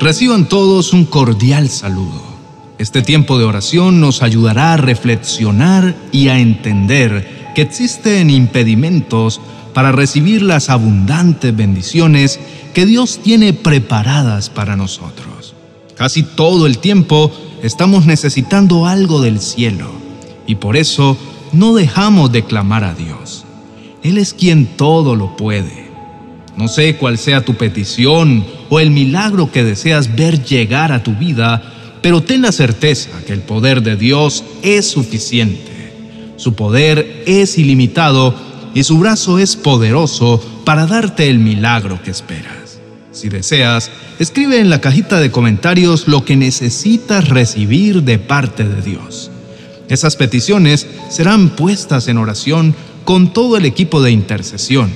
Reciban todos un cordial saludo. Este tiempo de oración nos ayudará a reflexionar y a entender que existen impedimentos para recibir las abundantes bendiciones que Dios tiene preparadas para nosotros. Casi todo el tiempo estamos necesitando algo del cielo y por eso no dejamos de clamar a Dios. Él es quien todo lo puede. No sé cuál sea tu petición o el milagro que deseas ver llegar a tu vida, pero ten la certeza que el poder de Dios es suficiente. Su poder es ilimitado y su brazo es poderoso para darte el milagro que esperas. Si deseas, escribe en la cajita de comentarios lo que necesitas recibir de parte de Dios. Esas peticiones serán puestas en oración con todo el equipo de intercesión.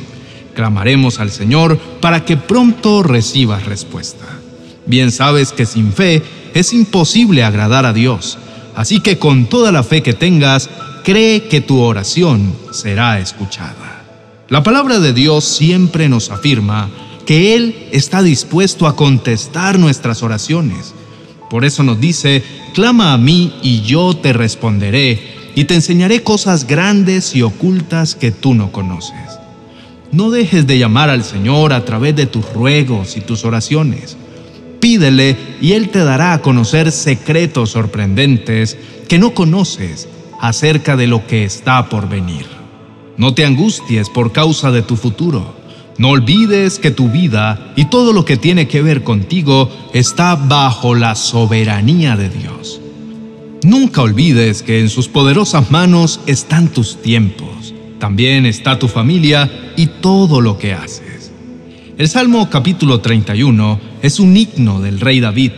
Clamaremos al Señor para que pronto recibas respuesta. Bien sabes que sin fe es imposible agradar a Dios, así que con toda la fe que tengas, cree que tu oración será escuchada. La palabra de Dios siempre nos afirma que Él está dispuesto a contestar nuestras oraciones. Por eso nos dice, clama a mí y yo te responderé y te enseñaré cosas grandes y ocultas que tú no conoces. No dejes de llamar al Señor a través de tus ruegos y tus oraciones. Pídele y Él te dará a conocer secretos sorprendentes que no conoces acerca de lo que está por venir. No te angusties por causa de tu futuro. No olvides que tu vida y todo lo que tiene que ver contigo está bajo la soberanía de Dios. Nunca olvides que en sus poderosas manos están tus tiempos, también está tu familia y todo lo que haces. El Salmo capítulo 31 es un himno del rey David.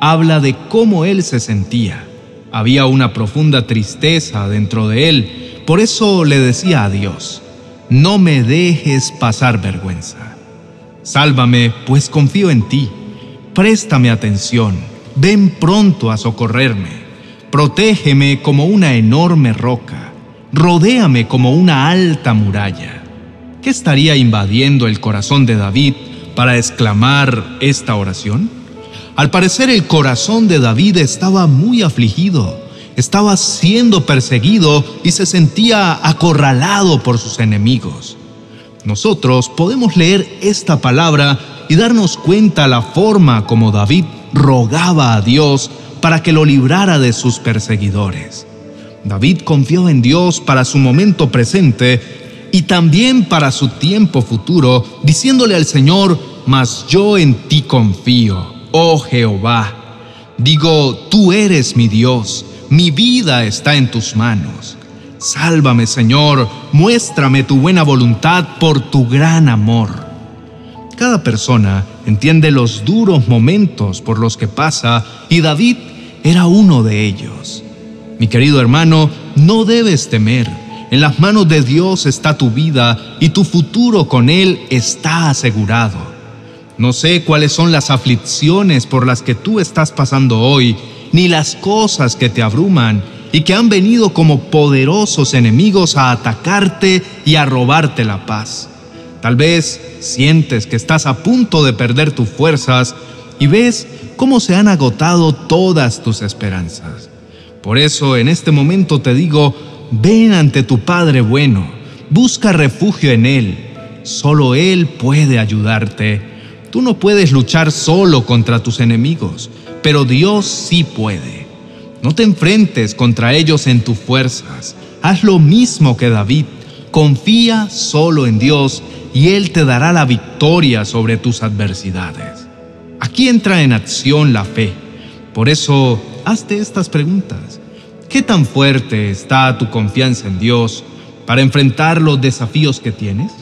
Habla de cómo él se sentía. Había una profunda tristeza dentro de él, por eso le decía a Dios, no me dejes pasar vergüenza. Sálvame, pues confío en ti. Préstame atención, ven pronto a socorrerme. Protégeme como una enorme roca, rodéame como una alta muralla. ¿Qué estaría invadiendo el corazón de David para exclamar esta oración? Al parecer el corazón de David estaba muy afligido, estaba siendo perseguido y se sentía acorralado por sus enemigos. Nosotros podemos leer esta palabra y darnos cuenta la forma como David rogaba a Dios para que lo librara de sus perseguidores. David confió en Dios para su momento presente y también para su tiempo futuro, diciéndole al Señor, mas yo en ti confío, oh Jehová. Digo, tú eres mi Dios, mi vida está en tus manos. Sálvame, Señor, muéstrame tu buena voluntad por tu gran amor. Cada persona entiende los duros momentos por los que pasa y David era uno de ellos. Mi querido hermano, no debes temer. En las manos de Dios está tu vida y tu futuro con Él está asegurado. No sé cuáles son las aflicciones por las que tú estás pasando hoy, ni las cosas que te abruman y que han venido como poderosos enemigos a atacarte y a robarte la paz. Tal vez sientes que estás a punto de perder tus fuerzas y ves cómo se han agotado todas tus esperanzas. Por eso en este momento te digo, ven ante tu Padre bueno, busca refugio en Él. Solo Él puede ayudarte. Tú no puedes luchar solo contra tus enemigos, pero Dios sí puede. No te enfrentes contra ellos en tus fuerzas. Haz lo mismo que David. Confía solo en Dios y Él te dará la victoria sobre tus adversidades. Aquí entra en acción la fe. Por eso, hazte estas preguntas. ¿Qué tan fuerte está tu confianza en Dios para enfrentar los desafíos que tienes?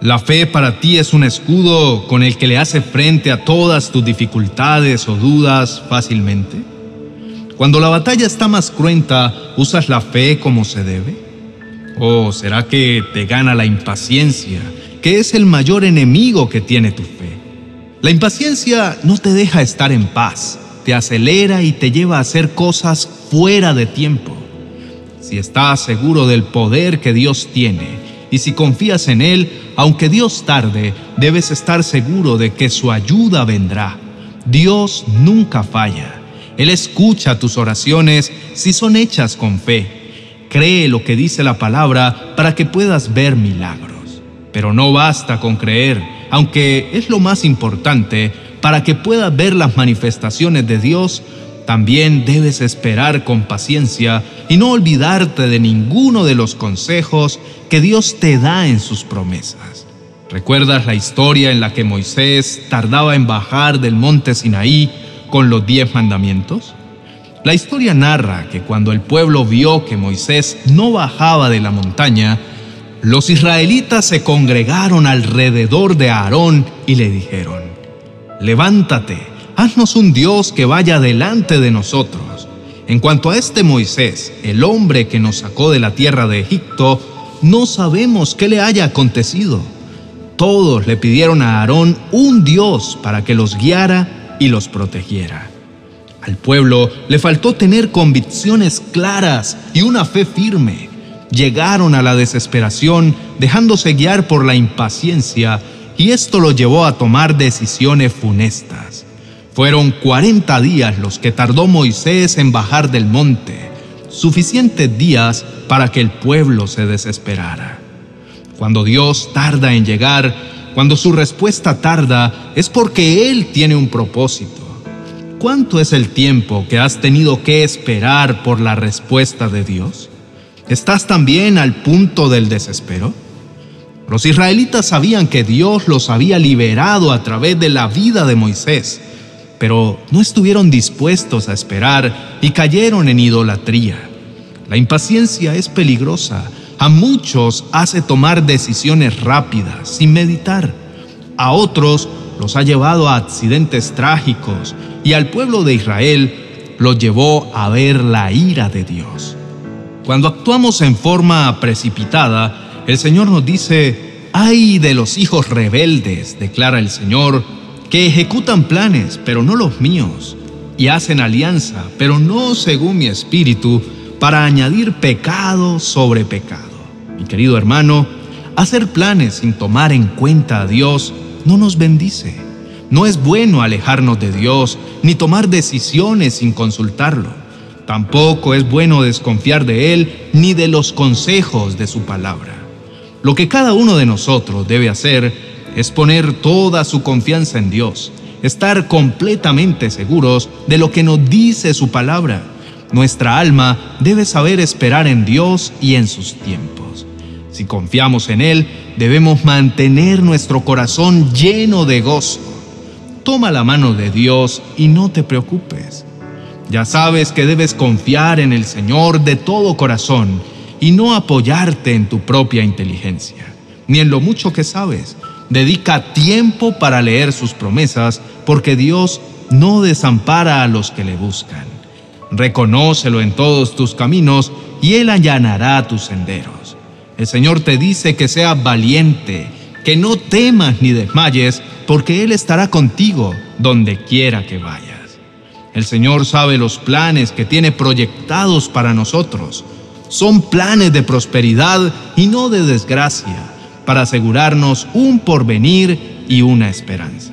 ¿La fe para ti es un escudo con el que le hace frente a todas tus dificultades o dudas fácilmente? Cuando la batalla está más cruenta, ¿usas la fe como se debe? ¿O será que te gana la impaciencia que es el mayor enemigo que tiene tu fe. La impaciencia no te deja estar en paz, te acelera y te lleva a hacer cosas fuera de tiempo. Si estás seguro del poder que Dios tiene y si confías en Él, aunque Dios tarde, debes estar seguro de que su ayuda vendrá. Dios nunca falla. Él escucha tus oraciones si son hechas con fe. Cree lo que dice la palabra para que puedas ver milagros. Pero no basta con creer, aunque es lo más importante, para que puedas ver las manifestaciones de Dios, también debes esperar con paciencia y no olvidarte de ninguno de los consejos que Dios te da en sus promesas. ¿Recuerdas la historia en la que Moisés tardaba en bajar del monte Sinaí con los diez mandamientos? La historia narra que cuando el pueblo vio que Moisés no bajaba de la montaña, los israelitas se congregaron alrededor de Aarón y le dijeron, Levántate, haznos un Dios que vaya delante de nosotros. En cuanto a este Moisés, el hombre que nos sacó de la tierra de Egipto, no sabemos qué le haya acontecido. Todos le pidieron a Aarón un Dios para que los guiara y los protegiera. Al pueblo le faltó tener convicciones claras y una fe firme. Llegaron a la desesperación dejándose guiar por la impaciencia y esto lo llevó a tomar decisiones funestas. Fueron 40 días los que tardó Moisés en bajar del monte, suficientes días para que el pueblo se desesperara. Cuando Dios tarda en llegar, cuando su respuesta tarda, es porque Él tiene un propósito. ¿Cuánto es el tiempo que has tenido que esperar por la respuesta de Dios? ¿Estás también al punto del desespero? Los israelitas sabían que Dios los había liberado a través de la vida de Moisés, pero no estuvieron dispuestos a esperar y cayeron en idolatría. La impaciencia es peligrosa. A muchos hace tomar decisiones rápidas, sin meditar. A otros los ha llevado a accidentes trágicos y al pueblo de Israel los llevó a ver la ira de Dios. Cuando actuamos en forma precipitada, el Señor nos dice, ay de los hijos rebeldes, declara el Señor, que ejecutan planes, pero no los míos, y hacen alianza, pero no según mi espíritu, para añadir pecado sobre pecado. Mi querido hermano, hacer planes sin tomar en cuenta a Dios no nos bendice. No es bueno alejarnos de Dios ni tomar decisiones sin consultarlo. Tampoco es bueno desconfiar de Él ni de los consejos de su palabra. Lo que cada uno de nosotros debe hacer es poner toda su confianza en Dios, estar completamente seguros de lo que nos dice su palabra. Nuestra alma debe saber esperar en Dios y en sus tiempos. Si confiamos en Él, debemos mantener nuestro corazón lleno de gozo. Toma la mano de Dios y no te preocupes. Ya sabes que debes confiar en el Señor de todo corazón y no apoyarte en tu propia inteligencia, ni en lo mucho que sabes. Dedica tiempo para leer sus promesas, porque Dios no desampara a los que le buscan. Reconócelo en todos tus caminos y Él allanará tus senderos. El Señor te dice que seas valiente, que no temas ni desmayes, porque Él estará contigo donde quiera que vayas. El Señor sabe los planes que tiene proyectados para nosotros son planes de prosperidad y no de desgracia, para asegurarnos un porvenir y una esperanza.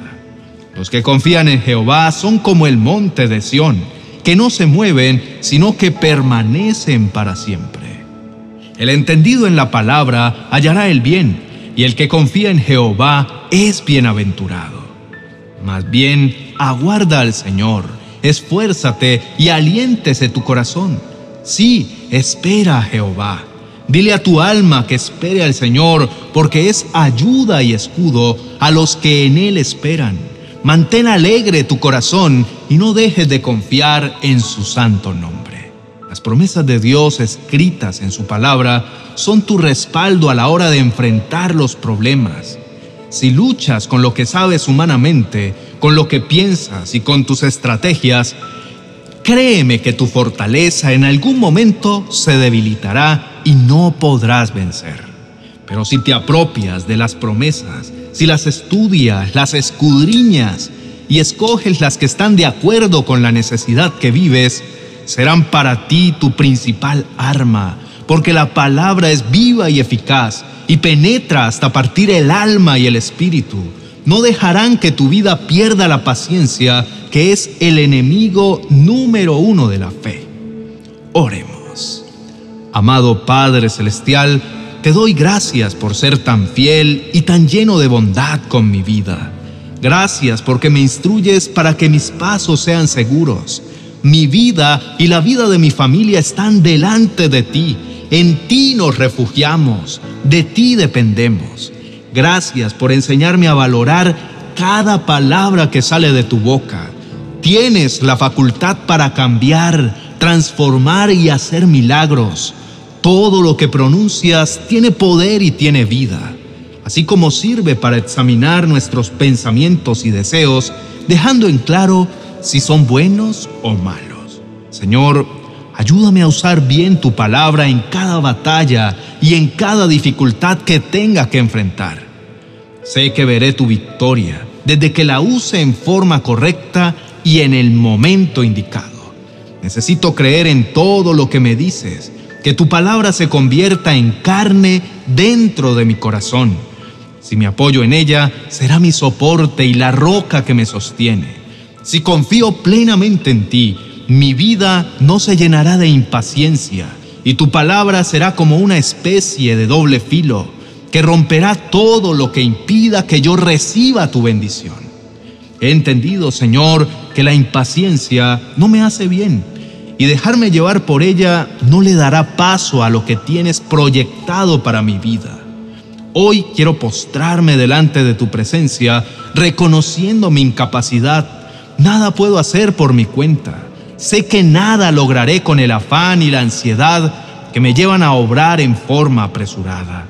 Los que confían en Jehová son como el monte de Sión, que no se mueven, sino que permanecen para siempre. El entendido en la palabra hallará el bien, y el que confía en Jehová es bienaventurado. Más bien, aguarda al Señor, esfuérzate y aliéntese tu corazón Sí, espera a Jehová. Dile a tu alma que espere al Señor, porque es ayuda y escudo a los que en Él esperan. Mantén alegre tu corazón y no dejes de confiar en su santo nombre. Las promesas de Dios escritas en su palabra son tu respaldo a la hora de enfrentar los problemas. Si luchas con lo que sabes humanamente, con lo que piensas y con tus estrategias, Créeme que tu fortaleza en algún momento se debilitará y no podrás vencer. Pero si te apropias de las promesas, si las estudias, las escudriñas y escoges las que están de acuerdo con la necesidad que vives, serán para ti tu principal arma, porque la palabra es viva y eficaz y penetra hasta partir el alma y el espíritu no dejarán que tu vida pierda la paciencia, que es el enemigo número uno de la fe. Oremos. Amado Padre Celestial, te doy gracias por ser tan fiel y tan lleno de bondad con mi vida. Gracias porque me instruyes para que mis pasos sean seguros. Mi vida y la vida de mi familia están delante de ti. En ti nos refugiamos, de ti dependemos. Gracias por enseñarme a valorar cada palabra que sale de tu boca. Tienes la facultad para cambiar, transformar y hacer milagros. Todo lo que pronuncias tiene poder y tiene vida así como sirve para examinar nuestros pensamientos y deseos, dejando en claro si son buenos o malos. Señor, ayúdame a usar bien tu palabra en cada batalla y en cada dificultad que tenga que enfrentar. Sé que veré tu victoria desde que la use en forma correcta y en el momento indicado. Necesito creer en todo lo que me dices, que tu palabra se convierta en carne dentro de mi corazón si me apoyo en ella, será mi soporte y la roca que me sostiene. Si confío plenamente en ti, mi vida no se llenará de impaciencia y tu palabra será como una especie de doble filo que romperá todo lo que impida que yo reciba tu bendición. He entendido, Señor, que la impaciencia no me hace bien y dejarme llevar por ella no le dará paso a lo que tienes proyectado para mi vida. Hoy quiero postrarme delante de tu presencia, reconociendo mi incapacidad. Nada puedo hacer por mi cuenta. Sé que nada lograré con el afán y la ansiedad que me llevan a obrar en forma apresurada.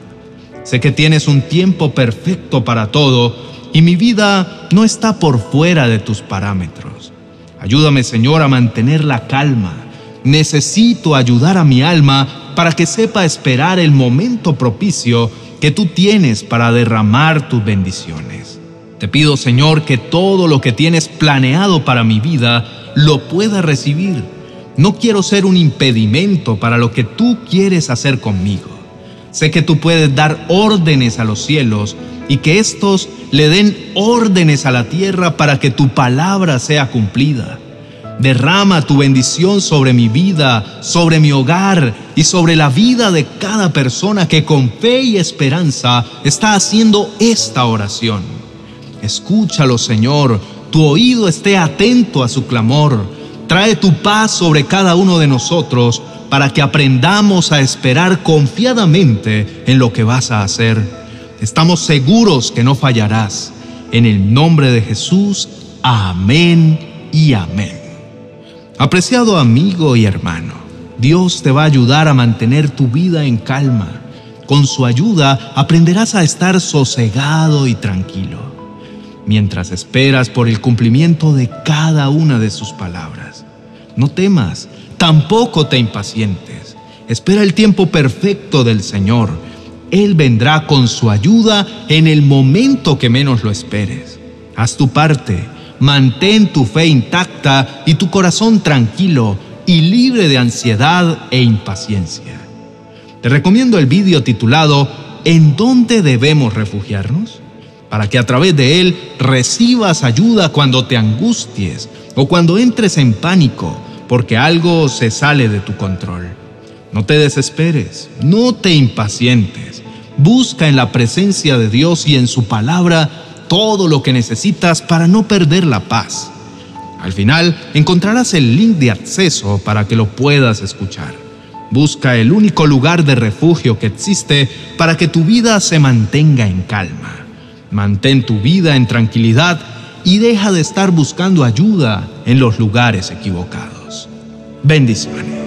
Sé que tienes un tiempo perfecto para todo y mi vida no está por fuera de tus parámetros. Ayúdame, Señor, a mantener la calma. Necesito ayudar a mi alma para que sepa esperar el momento propicio que tú tienes para derramar tus bendiciones. Te pido, Señor, que todo lo que tienes planeado para mi vida lo pueda recibir. No quiero ser un impedimento para lo que tú quieres hacer conmigo. Sé que tú puedes dar órdenes a los cielos y que éstos le den órdenes a la tierra para que tu palabra sea cumplida. Derrama tu bendición sobre mi vida, sobre mi hogar y sobre la vida de cada persona que con fe y esperanza está haciendo esta oración. Escúchalo, Señor, tu oído esté atento a su clamor. Trae tu paz sobre cada uno de nosotros para que aprendamos a esperar confiadamente en lo que vas a hacer. Estamos seguros que no fallarás. En el nombre de Jesús, amén y amén. Apreciado amigo y hermano, Dios te va a ayudar a mantener tu vida en calma. Con su ayuda aprenderás a estar sosegado y tranquilo, mientras esperas por el cumplimiento de cada una de sus palabras. No temas, tampoco te impacientes. Espera el tiempo perfecto del Señor. Él vendrá con su ayuda en el momento que menos lo esperes. Haz tu parte Mantén tu fe intacta y tu corazón tranquilo y libre de ansiedad e impaciencia. Te recomiendo el vídeo titulado ¿En dónde debemos refugiarnos? Para que a través de él recibas ayuda cuando te angusties o cuando entres en pánico porque algo se sale de tu control. No te desesperes, no te impacientes. Busca en la presencia de Dios y en su palabra todo lo que necesitas para no perder la paz. Al final encontrarás el link de acceso para que lo puedas escuchar. Busca el único lugar de refugio que existe para que tu vida se mantenga en calma. Mantén tu vida en tranquilidad y deja de estar buscando ayuda en los lugares equivocados. Bendiciones.